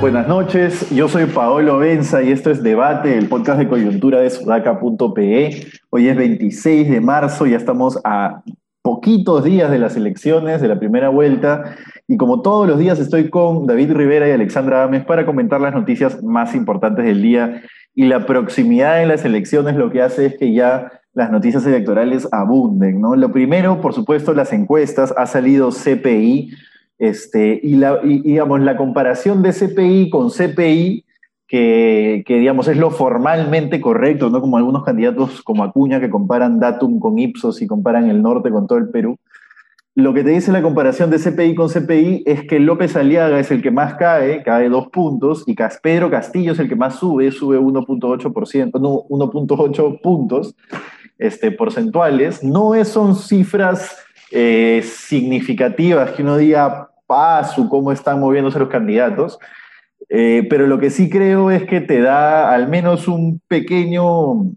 Buenas noches, yo soy Paolo Benza y esto es Debate, el podcast de coyuntura de sudaca.pe. Hoy es 26 de marzo, ya estamos a poquitos días de las elecciones, de la primera vuelta, y como todos los días estoy con David Rivera y Alexandra Ames para comentar las noticias más importantes del día. Y la proximidad en las elecciones lo que hace es que ya las noticias electorales abunden, ¿no? Lo primero, por supuesto, las encuestas, ha salido CPI, este, y, la, digamos, la comparación de CPI con CPI, que, digamos es lo formalmente correcto, no como algunos candidatos como Acuña que comparan Datum con Ipsos y comparan el norte con todo el Perú. Lo que te dice la comparación de CPI con CPI es que López Aliaga es el que más cae, cae dos puntos, y Pedro Castillo es el que más sube, sube 1.8%, no, 1.8 puntos este, porcentuales. No son cifras eh, significativas que uno diga, paso, cómo están moviéndose los candidatos. Eh, pero lo que sí creo es que te da al menos un pequeño,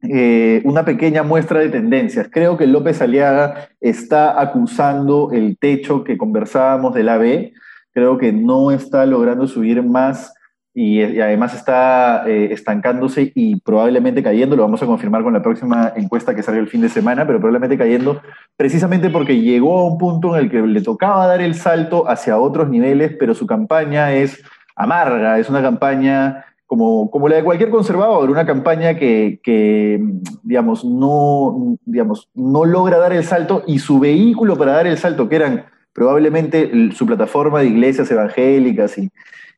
eh, una pequeña muestra de tendencias. Creo que López Aliaga está acusando el techo que conversábamos del AB. Creo que no está logrando subir más y, además está eh, estancándose y probablemente cayendo, lo vamos a confirmar con la próxima encuesta que sale el fin de semana, pero probablemente cayendo precisamente porque llegó a un punto en el que le tocaba dar el salto hacia otros niveles, pero su campaña es amarga, es una campaña como, como la de cualquier conservador, una campaña que, que, digamos, no, digamos, no logra dar el salto y su vehículo para dar el salto, que eran probablemente su plataforma de iglesias evangélicas y,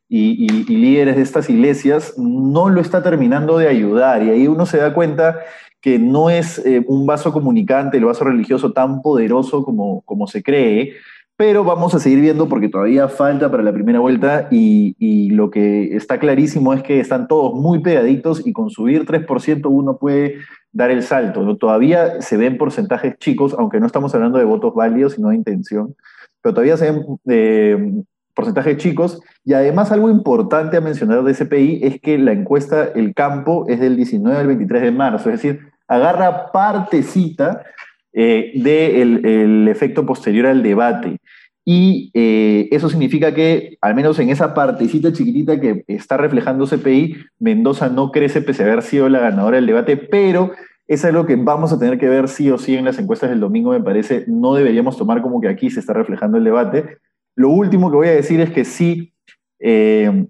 líderes de estas iglesias, no lo está terminando de ayudar. Y ahí uno se da cuenta que no es eh, un vaso comunicante, el vaso religioso tan poderoso como, como se cree, pero vamos a seguir viendo porque todavía falta para la primera vuelta y, y, lo que está clarísimo es que están todos muy pegaditos y con subir 3% uno puede dar el salto. Todavía se ven porcentajes chicos, aunque no estamos hablando de votos válidos, sino de intención, pero todavía se ven eh, porcentajes chicos. Y además algo importante a mencionar de CPI es que la encuesta El Campo es del 19 al 23 de marzo, es decir, agarra partecita eh, del efecto posterior al debate. Y eh, eso significa que, al menos en esa partecita chiquitita que está reflejando CPI, Mendoza no crece pese a haber sido la ganadora del debate, pero es algo que vamos a tener que ver sí o sí en las encuestas del domingo, me parece. No deberíamos tomar como que aquí se está reflejando el debate, lo último que voy a decir es que sí, eh,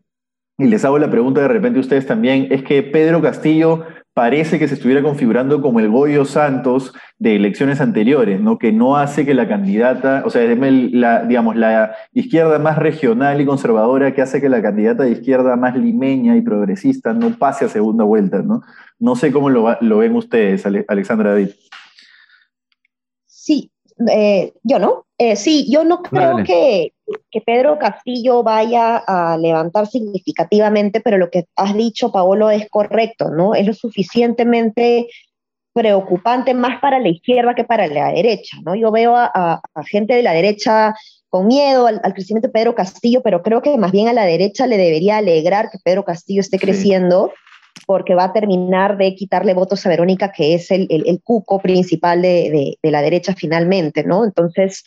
y les hago la pregunta de repente a ustedes también, es que Pedro Castillo parece que se estuviera configurando como el Goyo Santos de elecciones anteriores, ¿no? que no hace que la candidata, o sea, la, digamos, la izquierda más regional y conservadora que hace que la candidata de izquierda más limeña y progresista no pase a segunda vuelta. No, no sé cómo lo, lo ven ustedes, Alexandra David. Sí, eh, yo no. Eh, sí, yo no creo que, que, Pedro Castillo vaya a levantar significativamente, pero lo que has dicho, Paolo, es correcto, ¿no? Es lo suficientemente preocupante más para la izquierda que para la derecha, ¿no? Yo veo a, gente de la derecha con miedo al, crecimiento de Pedro Castillo, pero creo que más bien a la derecha le debería alegrar que Pedro Castillo esté creciendo porque va a terminar de quitarle votos a Verónica, que es el, cuco principal de, la derecha finalmente, ¿no? Entonces,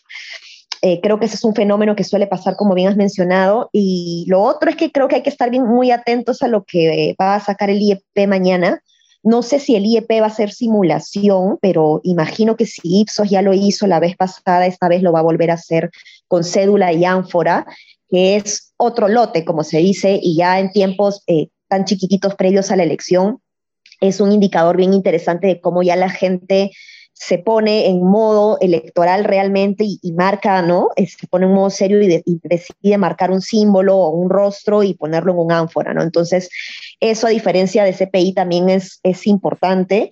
eh, creo que ese es un fenómeno que suele pasar, como bien has mencionado. Y lo otro es que creo que hay que estar bien, muy atentos a lo que va a sacar el IEP mañana. No sé si el IEP va a ser simulación, pero imagino que si Ipsos ya lo hizo la vez pasada, esta vez lo va a volver a hacer con cédula y ánfora, que es otro lote, como se dice, y ya en tiempos eh, tan chiquititos previos a la elección, es un indicador bien interesante de cómo ya la gente se pone en modo electoral realmente y, marca, ¿no? Se pone en modo serio y, decide marcar un símbolo o un rostro y ponerlo en un ánfora, ¿no? Entonces, eso a diferencia de CPI también es, es importante.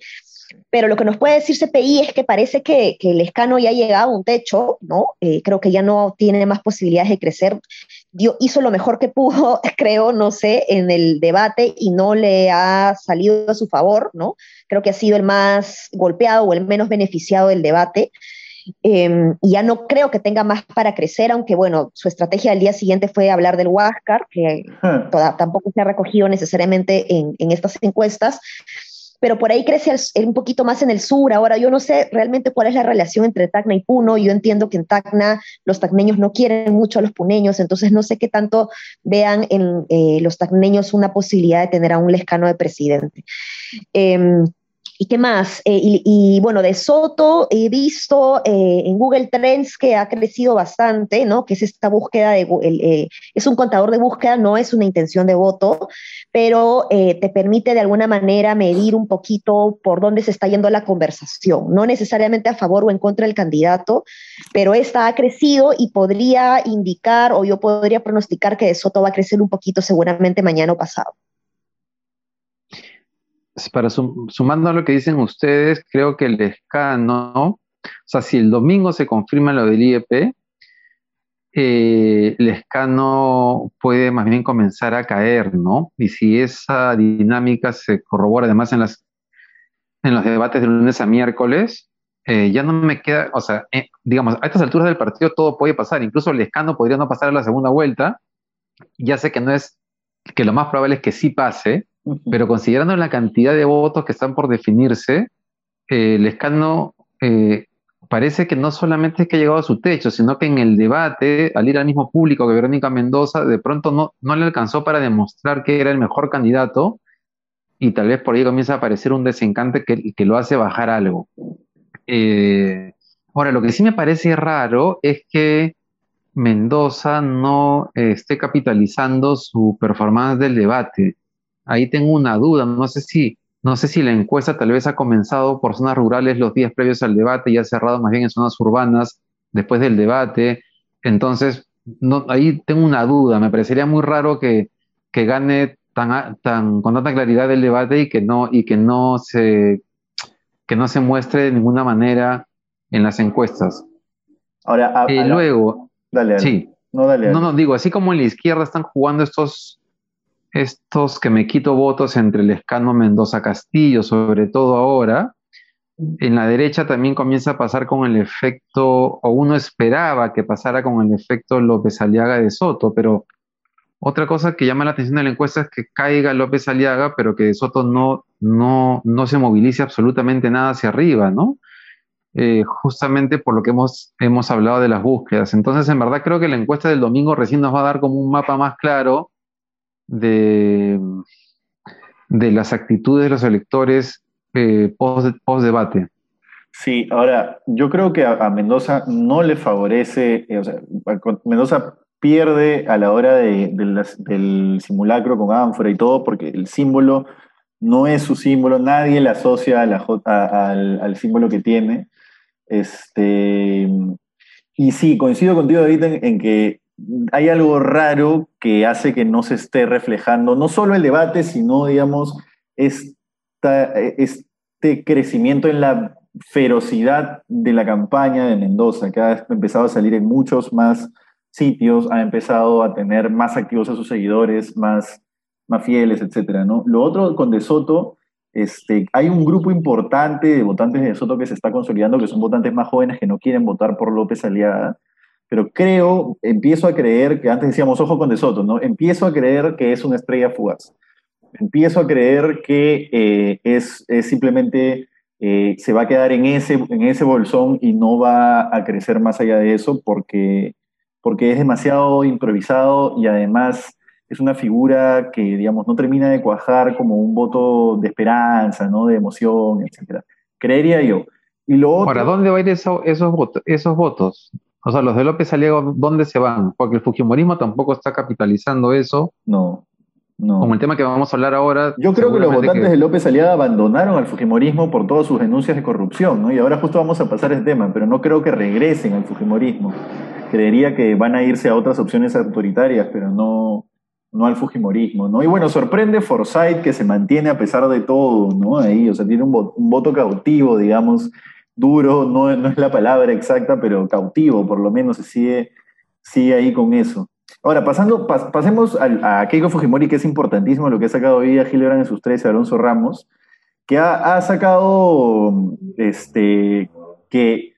Pero lo que nos puede decir CPI es que parece que, el escano ya ha llegado a un techo, ¿no? Eh, creo que ya no tiene más posibilidades de crecer hizo lo mejor que pudo, creo, no sé, en el debate y no le ha salido a su favor, ¿no? Creo que ha sido el más golpeado o el menos beneficiado del debate. em, y ya no creo que tenga más para crecer, aunque bueno, su estrategia al día siguiente fue hablar del Huáscar, que tampoco se ha recogido necesariamente en, en estas encuestas, pero por ahí crece un poquito más en el sur. Ahora, yo no sé realmente cuál es la relación entre Tacna y Puno. Yo entiendo que en Tacna los tacneños no quieren mucho a los puneños, entonces no sé qué tanto vean en eh, los tacneños una posibilidad de tener a un lescano de presidente. Em, ¿Y qué más? Eh, y, bueno, de Soto he visto eh, en Google Trends que ha crecido bastante, ¿no? Que es esta búsqueda de, eh, es un contador de búsqueda, no es una intención de voto, pero te permite de alguna manera medir un poquito por dónde se está yendo la conversación, no necesariamente a favor o en contra del candidato, pero esta ha crecido y podría indicar o yo podría pronosticar que de Soto va a crecer un poquito seguramente mañana o pasado para sumando a lo que dicen ustedes, creo que el escano, o sea, si el domingo se confirma lo del IEP, eh, el escano puede más bien comenzar a caer, ¿no? Y si esa dinámica se corrobora además en, las, en los debates de lunes a miércoles, eh, ya no me queda, o sea, eh, digamos, a estas alturas del partido todo puede pasar, incluso el escano podría no pasar a la segunda vuelta, ya sé que no es, que lo más probable es que sí pase, pero considerando la cantidad de votos que están por definirse, eh, el escano eh, parece que no solamente es que ha llegado a su techo, sino que en el debate, al ir al mismo público que Verónica Mendoza, de pronto no, no le alcanzó para demostrar que era el mejor candidato y tal vez por ahí comienza a aparecer un desencante que, que lo hace bajar algo. Eh, ahora, lo que sí me parece raro es que Mendoza no esté capitalizando su performance del debate ahí tengo una duda, no sé si, no sé si la encuesta tal vez ha comenzado por zonas rurales los días previos al debate y ha cerrado más bien en zonas urbanas después del debate. Entonces, no, ahí tengo una duda, me parecería muy raro que, gane tan, tan, con tanta claridad el debate y que no, y que no se que no se muestre de ninguna manera en las encuestas. Ahora, y luego, dale, sí, no, dale, no, no, digo, así como en la izquierda están jugando estos estos que me quito votos entre el escano Mendoza Castillo, sobre todo ahora, en la derecha también comienza a pasar con el efecto, o uno esperaba que pasara con el efecto López Aliaga de Soto, pero otra cosa que llama la atención de la encuesta es que caiga López Aliaga, pero que de Soto no, no, no se movilice absolutamente nada hacia arriba, ¿no? Eh, justamente por lo que hemos, hemos hablado de las búsquedas. Entonces, en verdad creo que la encuesta del domingo recién nos va a dar como un mapa más claro de, de las actitudes de los electores eh, post, debate. Sí, ahora, yo creo que a, Mendoza no le favorece, eh, o sea, Mendoza pierde a la hora de, del simulacro con ánfora y todo, porque el símbolo no es su símbolo, nadie le asocia al, al, símbolo que tiene. Este, y sí, coincido contigo, David, en que hay algo raro que hace que no se esté reflejando no solo el debate, sino, digamos, esta, este crecimiento en la ferocidad de la campaña de Mendoza, que ha empezado a salir en muchos más sitios, ha empezado a tener más activos a sus seguidores, más, más fieles, etc. ¿no? Lo otro con De Soto, este, hay un grupo importante de votantes de De Soto que se está consolidando, que son votantes más jóvenes que no quieren votar por López Aliada, pero creo, empiezo a creer que antes decíamos ojo con De Soto, ¿no? Empiezo a creer que es una estrella fugaz. Empiezo a creer que eh, es, es, simplemente eh, se va a quedar en ese, en ese bolsón y no va a crecer más allá de eso porque, porque es demasiado improvisado y además es una figura que, digamos, no termina de cuajar como un voto de esperanza, ¿no? De emoción, etc. Creería yo. Y lo ¿Para dónde van a ir esos, esos votos? O sea, los de López Aliaga, ¿dónde se van? Porque el Fujimorismo tampoco está capitalizando eso. No, no. Como el tema que vamos a hablar ahora. Yo creo que los votantes de López Aliaga abandonaron al Fujimorismo por todas sus denuncias de corrupción, ¿no? Y ahora justo vamos a pasar ese tema, pero no creo que regresen al Fujimorismo. Creería que van a irse a otras opciones autoritarias, pero no, no al Fujimorismo, ¿no? Y bueno, sorprende Forsyth que se mantiene a pesar de todo, ¿no? Ahí, o sea, tiene un, un voto cautivo, digamos, duro, no, no, es la palabra exacta, pero cautivo, por lo menos sigue, sigue ahí con eso. Ahora, pasando, pasemos a, Keiko Fujimori, que es importantísimo lo que ha sacado hoy a Gilberto en sus tres, Alonso Ramos, que ha, ha, sacado este, que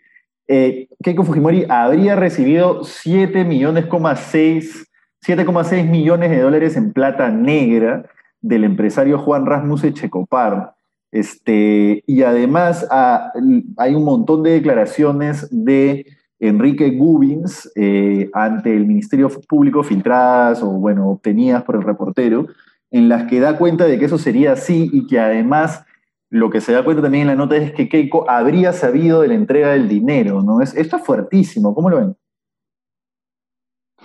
eh, Keiko Fujimori habría recibido 7 millones, 7,6 millones de dólares en plata negra del empresario Juan Rasmus Echecopar. Este, y además ah, hay un montón de declaraciones de Enrique Gubins eh, ante el Ministerio Público filtradas o, bueno, obtenidas por el reportero, en las que da cuenta de que eso sería así y que además lo que se da cuenta también en la nota es que Keiko habría sabido de la entrega del dinero, ¿no? Es, esto es fuertísimo, ¿cómo lo ven?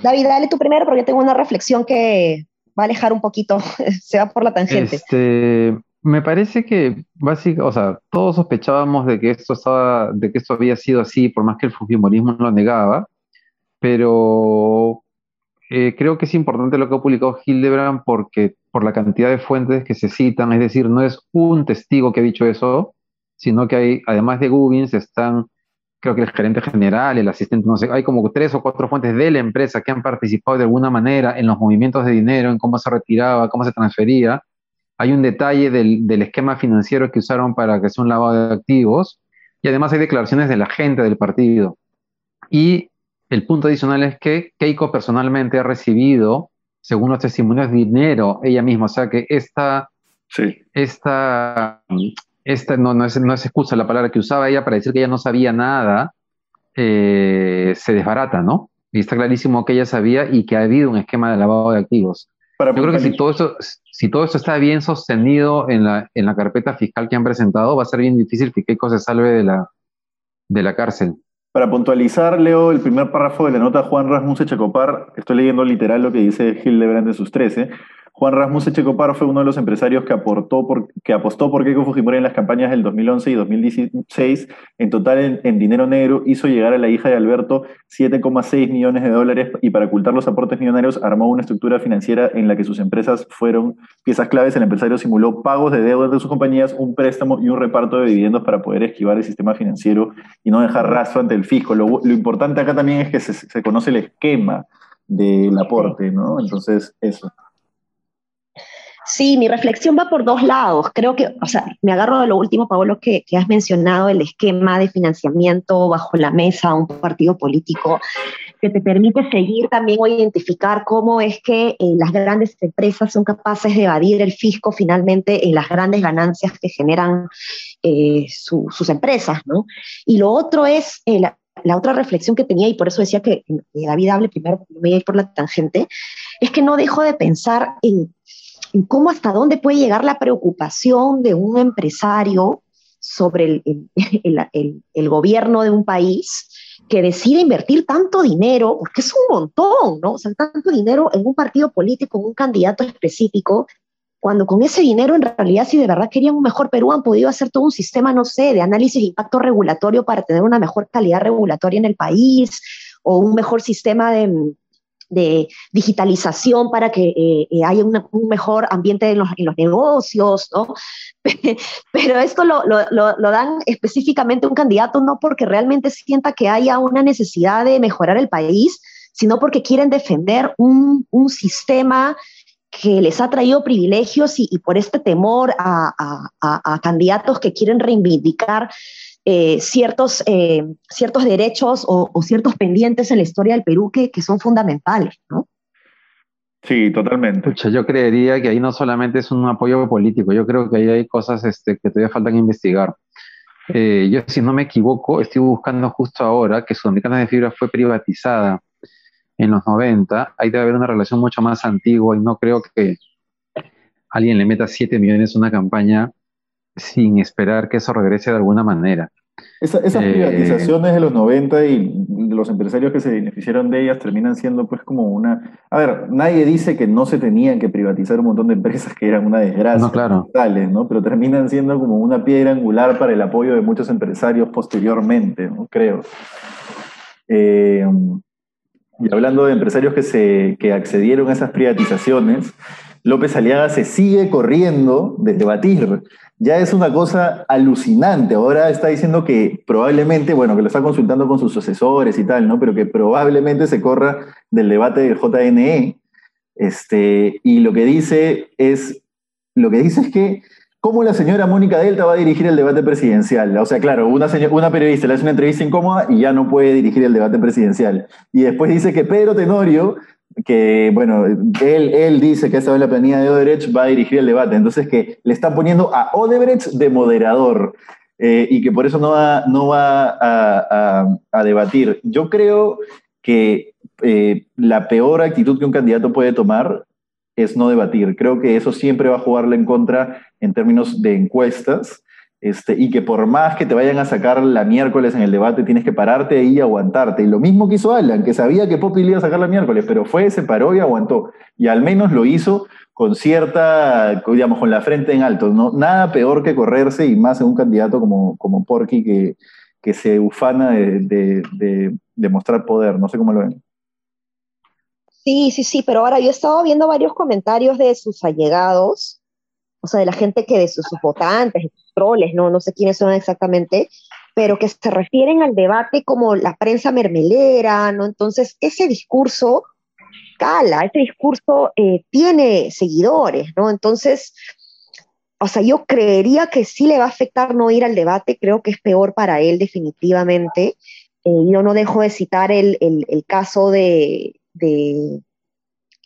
David, dale tú primero porque tengo una reflexión que va a alejar un poquito, se va por la tangente. Este, me parece que o sea, todos sospechábamos de que esto estaba, de que esto había sido así, por más que el fujimorismo lo negaba, pero eh, creo que es importante lo que ha publicado Hildebrand porque por la cantidad de fuentes que se citan, es decir, no es un testigo que ha dicho eso, sino que hay, además de Gubins, están, creo que el gerente general, el asistente, no sé, hay como tres o cuatro fuentes de la empresa que han participado de alguna manera en los movimientos de dinero, en cómo se retiraba, cómo se transfería. Hay un detalle del, del esquema financiero que usaron para que sea un lavado de activos, y además hay declaraciones de la gente del partido. Y el punto adicional es que Keiko personalmente ha recibido, según los testimonios, dinero ella misma. O sea que esta, sí. esta, esta no, no, es, no es excusa la palabra que usaba ella para decir que ella no sabía nada, eh, se desbarata, ¿no? Y está clarísimo que ella sabía y que ha habido un esquema de lavado de activos. Yo creo que si todo, esto, si todo esto está bien sostenido en la, en la carpeta fiscal que han presentado, va a ser bien difícil que Keiko se salve de la, de la cárcel. Para puntualizar, leo el primer párrafo de la nota Juan Rasmus Echecopar. Estoy leyendo literal lo que dice Hildebrand en sus 13. Juan Rasmus Echecopar fue uno de los empresarios que, aportó por, que apostó por Keiko Fujimori en las campañas del 2011 y 2016. En total, en, dinero negro, hizo llegar a la hija de Alberto 7,6 millones de dólares y para ocultar los aportes millonarios armó una estructura financiera en la que sus empresas fueron piezas claves. El empresario simuló pagos de deudas de sus compañías, un préstamo y un reparto de dividendos para poder esquivar el sistema financiero y no dejar rastro ante el fisco. Lo, importante acá también es que se, se conoce el esquema del aporte, ¿no? Entonces, eso. Sí, mi reflexión va por dos lados. Creo que, o sea, me agarro de lo último, Paolo, que, que, has mencionado, el esquema de financiamiento bajo la mesa a un partido político, que te permite seguir también o identificar cómo es que eh, las grandes empresas son capaces de evadir el fisco finalmente en las grandes ganancias que generan eh, sus empresas, ¿no? Y lo otro es eh, la, otra reflexión que tenía, y por eso decía que, que David hable primero, me voy a ir por la tangente, es que no dejo de pensar en cómo hasta dónde puede llegar la preocupación de un empresario sobre el, gobierno de un país que decide invertir tanto dinero, porque es un montón, ¿no? O sea, tanto dinero en un partido político, en un candidato específico, cuando con ese dinero en realidad si de verdad querían un mejor Perú han podido hacer todo un sistema, no sé, de análisis de impacto regulatorio para tener una mejor calidad regulatoria en el país o un mejor sistema de, de digitalización para que eh, eh, haya un mejor ambiente en los, negocios, ¿no? Pero esto lo, dan específicamente un candidato no porque realmente sienta que haya una necesidad de mejorar el país, sino porque quieren defender un, sistema que les ha traído privilegios y, por este temor a candidatos que quieren reivindicar eh, ciertos, eh, ciertos derechos o, ciertos pendientes en la historia del Perú que, que son fundamentales, ¿no? Sí, totalmente. yo creería que ahí no solamente es un apoyo político, yo creo que ahí hay cosas este, que todavía faltan investigar. Eh, yo, si no me equivoco, estoy buscando justo ahora que Sudamericana de Fibra fue privatizada en los 90. Ahí debe haber una relación mucho más antigua y no creo que alguien le meta 7 millones a una campaña sin esperar que eso regrese de alguna manera. Esas eh, privatizaciones de los 90 y los empresarios que se beneficiaron de ellas terminan siendo pues como una... A ver, nadie dice que no se tenían que privatizar un montón de empresas que eran una desgracia, no, claro. tales, ¿no? Pero terminan siendo como una piedra angular para el apoyo de muchos empresarios posteriormente, ¿no? Creo. Eh, y hablando de empresarios que, se, que accedieron a esas privatizaciones, López Aliaga se sigue corriendo de debatir. Ya es una cosa alucinante. Ahora está diciendo que probablemente, bueno, que lo está consultando con sus asesores y tal, ¿no? Pero que probablemente se corra del debate del JNE. Este, y lo que dice es, lo que dice es que ¿Cómo la señora Mónica Delta va a dirigir el debate presidencial? O sea, claro, una, una periodista le hace una entrevista incómoda y ya no puede dirigir el debate presidencial. Y después dice que Pedro Tenorio, que, bueno, él, él dice que ha estado en la planilla de Odebrecht, va a dirigir el debate. Entonces, que le están poniendo a Odebrecht de moderador. Eh, y que por eso no va, no va a, debatir. Yo creo que eh, la peor actitud que un candidato puede tomar es no debatir. Creo que eso siempre va a jugarle en contra en términos de encuestas. Este, y que por más que te vayan a sacar la miércoles en el debate, tienes que pararte ahí y aguantarte. Y lo mismo que hizo Alan, que sabía que Poppy le iba a sacar la miércoles, pero fue, se paró y aguantó. Y al menos lo hizo con cierta, digamos, con la frente en alto. ¿no? Nada peor que correrse y más en un candidato como, como Porky que, que se ufana de, de, mostrar poder. No sé cómo lo ven. Sí, sí, sí, pero ahora yo he estado viendo varios comentarios de sus allegados, o sea, de la gente que de sus, votantes, ¿no? no sé quiénes son exactamente, pero que se refieren al debate como la prensa mermelera, ¿no? Entonces, ese discurso cala, ese discurso eh, tiene seguidores, ¿no? Entonces, o sea, yo creería que sí le va a afectar no ir al debate, creo que es peor para él definitivamente. Eh, yo no dejo de citar el, caso de,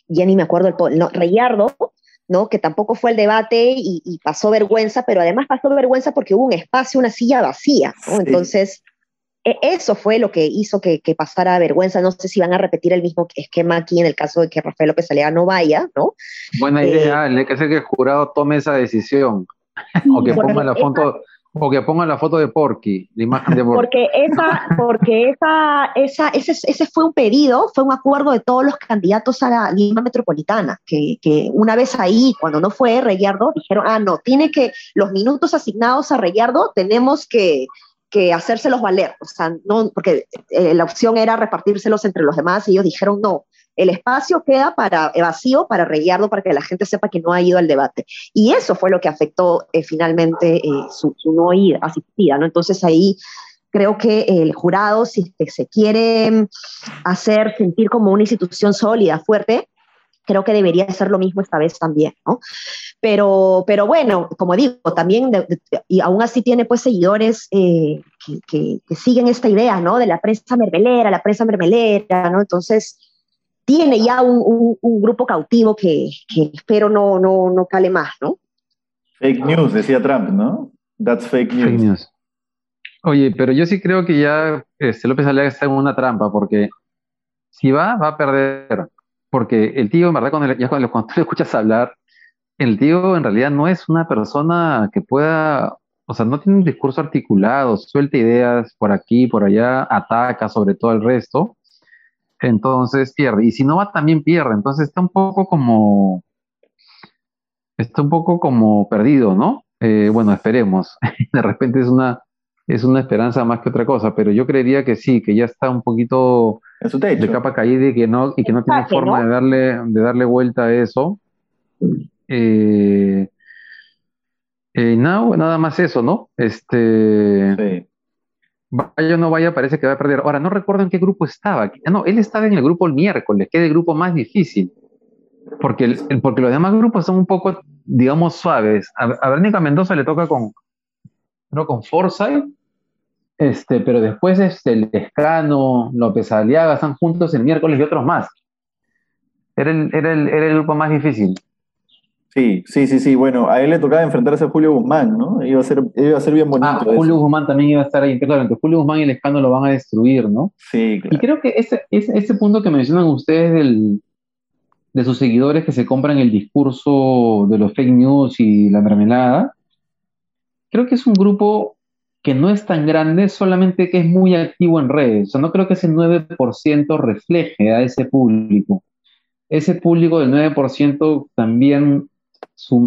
ya ni me acuerdo, el, no, Reyardo, ¿no? que tampoco fue el debate y, pasó vergüenza, pero además pasó vergüenza porque hubo un espacio, una silla vacía. ¿no? Entonces, e, eso fue lo que hizo que, pasara vergüenza. No sé si van a repetir el mismo esquema aquí en el caso de que Rafael López Alea no vaya, ¿no? Buena idea, eh, hay que hacer que el jurado tome esa decisión. o que ponga la foto. O que ponga la foto de Porky, la imagen de Porky. Porque, esa, porque esa, esa, ese, ese fue un pedido, fue un acuerdo de todos los candidatos a la Lima Metropolitana, que, que una vez ahí, cuando no fue Reyardo, dijeron, ah, no, tiene que, los minutos asignados a Reyardo tenemos que, que hacérselos valer, o sea, no, porque eh, la opción era repartírselos entre los demás y ellos dijeron no, el espacio queda para eh, vacío para rellarlo para que la gente sepa que no ha ido al debate. Y eso fue lo que afectó eh, finalmente su, no ida, asistida, ¿no? Entonces ahí creo que el jurado, si se quiere hacer sentir como una institución sólida, fuerte, creo que debería ser lo mismo esta vez también, ¿no? Pero, pero bueno, como digo, también, y aún así tiene pues seguidores eh, que, siguen esta idea, ¿no? De la prensa mermelera, la prensa mermelera, ¿no? Entonces, tiene ya un, grupo cautivo que, espero no, no, no cale más, ¿no? Fake news, decía Trump, ¿no? That's fake news. Oye, pero yo sí creo que ya este, López Alea está en una trampa, porque si va, va a perder porque el tío, en verdad, cuando, ya cuando, cuando tú escuchas hablar, el tío en realidad no es una persona que pueda, o sea, no tiene un discurso articulado, suelta ideas por aquí, por allá, ataca sobre todo el resto, entonces pierde. Y si no va, también pierde. Entonces está un poco como, está un poco como perdido, ¿no? Eh, bueno, esperemos. De repente es una, es una esperanza más que otra cosa, pero yo creería que sí, que ya está un poquito de capa caída y que no, y que no tiene forma de darle, de darle vuelta a eso. Eh, eh, nada más eso, ¿no? Este. Vaya o no vaya, parece que va a perder. Ahora, no recuerdo en qué grupo estaba. Ah, no, él estaba en el grupo el miércoles, que es el grupo más difícil. Porque, el, porque los demás grupos son un poco, digamos, suaves. A, a Verónica Mendoza le toca con, no, con Forsyth este, pero después este, el Escano, López Aliaga están juntos el miércoles y otros más. Era el, era, el, era el grupo más difícil. Sí, sí, sí, sí. Bueno, a él le tocaba enfrentarse a Julio Guzmán, ¿no? Iba a ser, iba a ser bien bonito. Ah, Julio Guzmán también iba a estar ahí. Claro, que Julio Guzmán y el Escano lo van a destruir, ¿no? Sí, claro. Y creo que ese, ese, ese punto que mencionan ustedes del, de sus seguidores que se compran el discurso de los fake news y la mermelada, creo que es un grupo que no es tan grande, solamente que es muy activo en redes. O sea, no creo que ese 9% refleje a ese público. Ese público del 9% también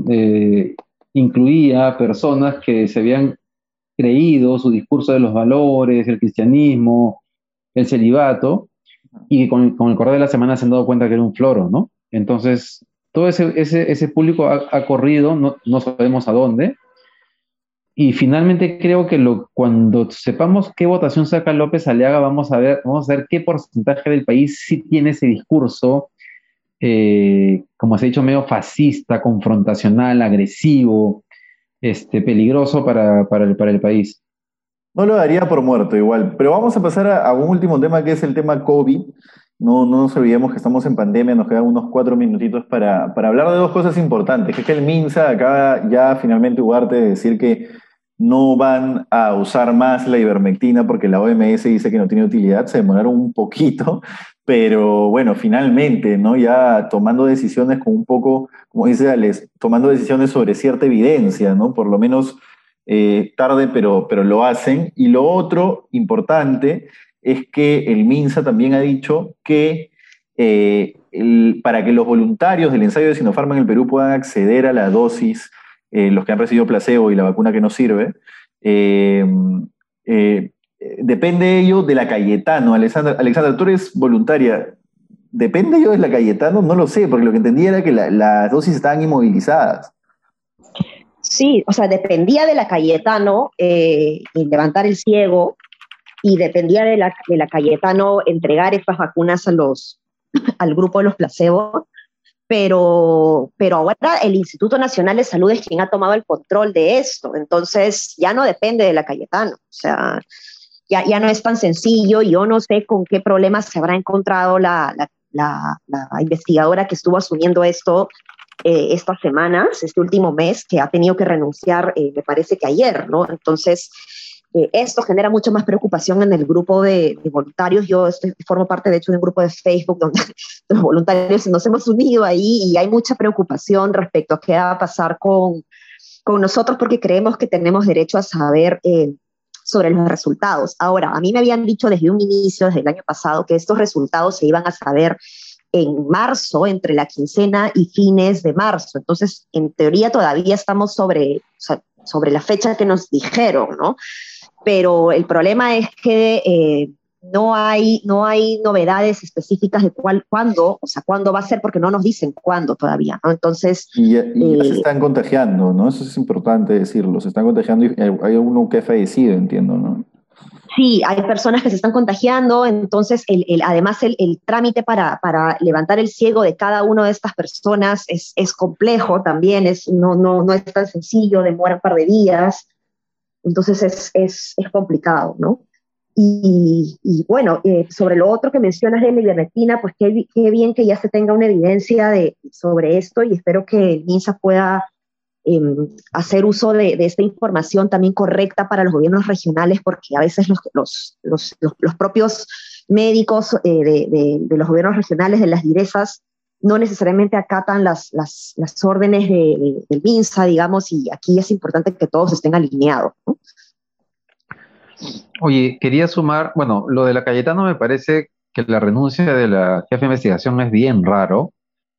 eh, incluía personas que se habían creído su discurso de los valores, el cristianismo, el celibato, y con, el correr de la semana se han dado cuenta que era un floro, ¿no? Entonces, todo ese, público ha, corrido, no, sabemos a dónde, y finalmente creo que cuando sepamos qué votación saca López Aliaga, vamos a ver, vamos a ver qué porcentaje del país sí tiene ese discurso, eh, como se ha dicho, medio fascista, confrontacional, agresivo, este, peligroso para, para, el, para el país. No lo daría por muerto igual, pero vamos a pasar a, un último tema que es el tema COVID. No, no nos olvidemos que estamos en pandemia, nos quedan unos cuatro minutitos para, para hablar de dos cosas importantes, que es que el MINSA acaba ya finalmente Ugarte de decir que no van a usar más la ivermectina porque la OMS dice que no tiene utilidad, se demoraron un poquito, pero bueno, finalmente, ¿no? Ya tomando decisiones con un poco, como dice Alex, tomando decisiones sobre cierta evidencia, ¿no? Por lo menos eh, tarde, pero, pero lo hacen. Y lo otro importante es que el MINSA también ha dicho que eh, para que los voluntarios del ensayo de Sinopharma en el Perú puedan acceder a la dosis eh, los que han recibido placebo y la vacuna que no sirve, eh, depende ello de la Cayetano. Alexandra, Alexandra, tú eres voluntaria. ¿Depende ello de la Cayetano? No lo sé, porque lo que entendía era que las dosis estaban inmovilizadas. Sí, o sea, dependía de la Cayetano levantar el ciego y dependía de la, de la Cayetano entregar estas vacunas a los, al grupo de los placebos pero, pero ahora el Instituto Nacional de Salud es quien ha tomado el control de esto, entonces ya no depende de la Cayetano, o sea, ya, ya no es tan sencillo, yo no sé con qué problemas se habrá encontrado la, la, la, investigadora que estuvo asumiendo esto eh, estas semanas, este último mes, que ha tenido que renunciar, eh, me parece que ayer, ¿no? Entonces, eh, esto genera mucho más preocupación en el grupo de, voluntarios. Yo estoy, formo parte, de hecho, de un grupo de Facebook donde los voluntarios nos hemos unido ahí y hay mucha preocupación respecto a qué va a pasar con, con nosotros porque creemos que tenemos derecho a saber eh, sobre los resultados. Ahora, a mí me habían dicho desde un inicio, desde el año pasado, que estos resultados se iban a saber en marzo, entre la quincena y fines de marzo. Entonces, en teoría todavía estamos sobre, sobre la fecha que nos dijeron, ¿no? pero el problema es que eh, no, hay, no hay novedades específicas de cuál, cuándo, o sea, cuándo va a ser, porque no nos dicen cuándo todavía, ¿no? Entonces... Y, ya, se eh, están contagiando, ¿no? Eso es importante decirlo, se están contagiando y hay uno que ha fallecido, entiendo, ¿no? Sí, hay personas que se están contagiando, entonces el, el, además el, el trámite para, para, levantar el ciego de cada una de estas personas es, es complejo también, es, no, no, no es tan sencillo, demora un par de días. Entonces es, es, es complicado, ¿no? Y, bueno, eh, sobre lo otro que mencionas de la pues qué, bien que ya se tenga una evidencia de, sobre esto y espero que MINSA pueda eh, hacer uso de, esta información también correcta para los gobiernos regionales, porque a veces los, los, los, los propios médicos eh, de, de, los gobiernos regionales, de las direzas, no necesariamente acatan las, las, las órdenes de, del MINSA, digamos, y aquí es importante que todos estén alineados. Oye, quería sumar, bueno, lo de la Cayetano me parece que la renuncia de la jefe de investigación es bien raro.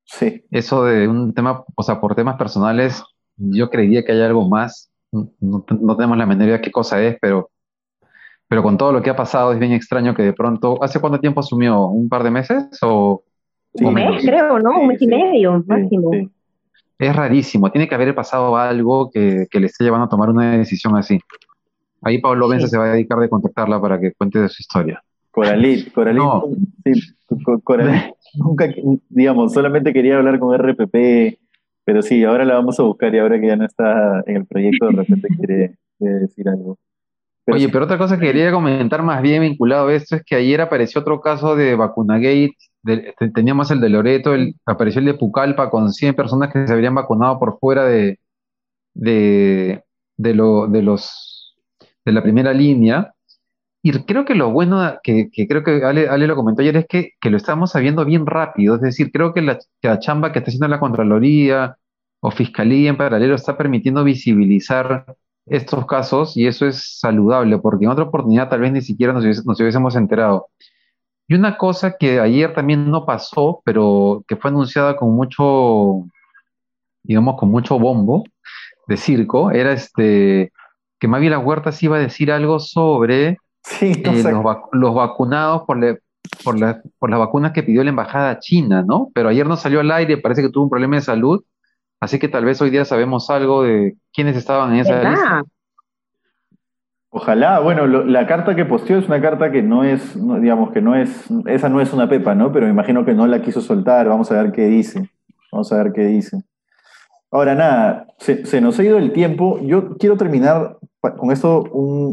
Sí. Eso de un tema, o sea, por temas personales, yo creería que hay algo más. No, no tenemos la menor idea qué cosa es, pero, pero con todo lo que ha pasado es bien extraño que de pronto, ¿hace cuánto tiempo asumió? ¿Un par de meses? ¿O un mes, creo, ¿no? Un mes y medio máximo. Es rarísimo, tiene que haber pasado algo que, que, le esté llevando a tomar una decisión así. Ahí Pablo Benza se va a dedicar de contactarla para que cuente de su historia. Coralit, Coralit, sí, Coralit, nunca, digamos, solamente quería hablar con RPP, pero sí, ahora la vamos a buscar y ahora que ya no está en el proyecto, de repente quiere, quiere decir algo. Oye, pero otra cosa que quería comentar más bien vinculado a esto es que ayer apareció otro caso de vacunagate, este, teníamos el de Loreto, el, apareció el de Pucallpa con 100 personas que se habrían vacunado por fuera de, de, de, lo, de, los, de la primera línea. Y creo que lo bueno, que, que creo que Ale, Ale, lo comentó ayer, es que, que, lo estamos sabiendo bien rápido. Es decir, creo que la, que la chamba que está haciendo la Contraloría o Fiscalía en paralelo está permitiendo visibilizar estos casos y eso es saludable, porque en otra oportunidad tal vez ni siquiera nos, nos hubiésemos enterado. Y una cosa que ayer también no pasó, pero que fue anunciada con mucho, digamos, con mucho bombo de circo, era este que Mavi La Huerta sí iba a decir algo sobre sí, eh, los, vac los, vacunados por, le, por, la, por, las vacunas que pidió la embajada china, ¿no? Pero ayer no salió al aire, parece que tuvo un problema de salud Así que tal vez hoy día sabemos algo de quiénes estaban en esa lista. Ojalá, bueno, lo, la carta que posteó es una carta que no es, no, digamos que no es, esa no es una pepa, ¿no? Pero me imagino que no la quiso soltar, vamos a ver qué dice, vamos a ver qué dice. Ahora nada, se, nos ha ido el tiempo. Yo quiero terminar con esto,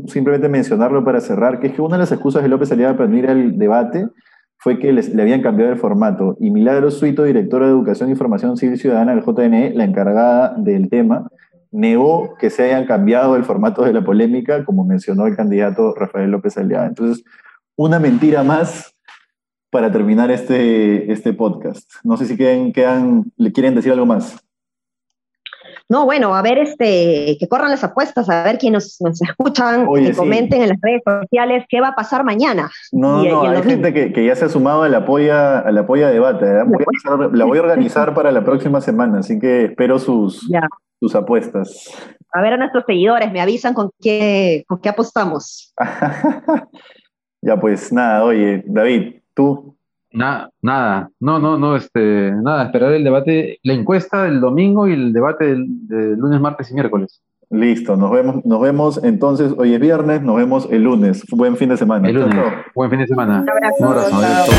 simplemente mencionarlo para cerrar, que es que una de las excusas de López Aliaga para venir al debate fue que le habían cambiado el formato. Y Milagros Suito, directora de Educación e Información Civil Ciudadana del JNE, la encargada del tema, negó que se hayan cambiado el formato de la polémica, como mencionó el candidato Rafael López Aliaga. Entonces, una mentira más para terminar este, este podcast. No sé si quedan, quedan, le quieren decir algo más. No, bueno, a ver, este, que corran las apuestas, a ver quiénes nos, escuchan, que comenten en las redes sociales qué va a pasar mañana. No, no, hay gente que, ya se ha sumado al apoyo, al apoyo debate. ¿eh? la voy a organizar para la próxima semana, así que espero sus, sus apuestas. A ver a nuestros seguidores, me avisan con qué, con qué apostamos. ya pues nada, oye, David, tú. Nada, nada, no, no, no, este, nada, esperar el debate, la encuesta del domingo y el debate del, lunes, martes y miércoles. Listo, nos vemos, nos vemos entonces, hoy es viernes, nos vemos el lunes. Buen fin de semana. El lunes. Buen fin de semana. Un abrazo. Un abrazo.